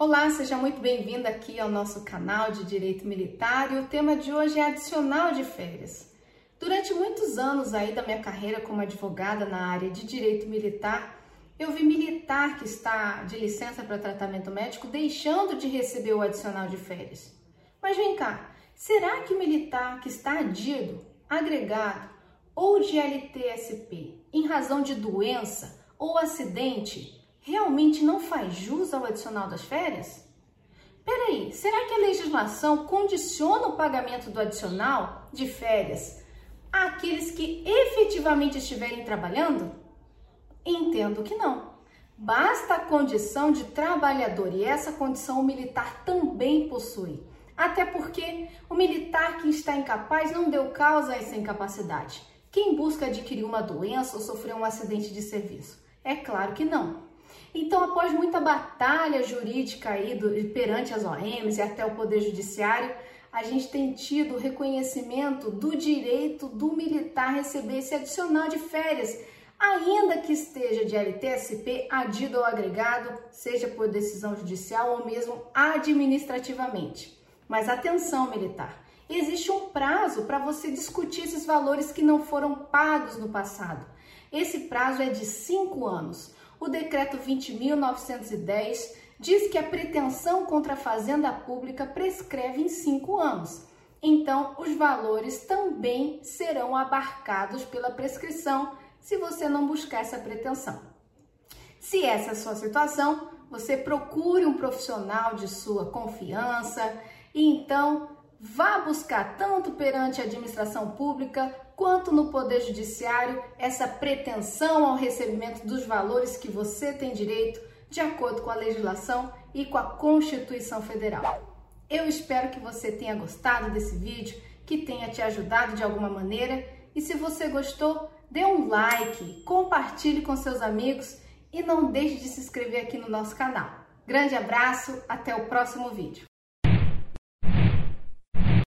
Olá, seja muito bem-vindo aqui ao nosso canal de Direito Militar e o tema de hoje é adicional de férias. Durante muitos anos aí da minha carreira como advogada na área de Direito Militar, eu vi militar que está de licença para tratamento médico deixando de receber o adicional de férias. Mas vem cá, será que militar que está adido, agregado ou de LTSP em razão de doença ou acidente realmente não faz jus ao adicional das férias? Peraí, será que a legislação condiciona o pagamento do adicional de férias àqueles que efetivamente estiverem trabalhando? Entendo que não. Basta a condição de trabalhador e essa condição o militar também possui. Até porque o militar que está incapaz não deu causa a essa incapacidade. Quem busca adquirir uma doença ou sofrer um acidente de serviço? É claro que não. Então, após muita batalha jurídica aí do, perante as OMs e até o Poder Judiciário, a gente tem tido o reconhecimento do direito do militar receber esse adicional de férias, ainda que esteja de LTSP, adido ou agregado, seja por decisão judicial ou mesmo administrativamente. Mas atenção, militar! Existe um prazo para você discutir esses valores que não foram pagos no passado. Esse prazo é de cinco anos o decreto 20.910 diz que a pretensão contra a fazenda pública prescreve em cinco anos. Então, os valores também serão abarcados pela prescrição se você não buscar essa pretensão. Se essa é a sua situação, você procure um profissional de sua confiança e então vá buscar tanto perante a administração pública quanto no Poder Judiciário essa pretensão ao recebimento dos valores que você tem direito de acordo com a legislação e com a Constituição Federal. Eu espero que você tenha gostado desse vídeo, que tenha te ajudado de alguma maneira e se você gostou, dê um like, compartilhe com seus amigos e não deixe de se inscrever aqui no nosso canal. Grande abraço, até o próximo vídeo.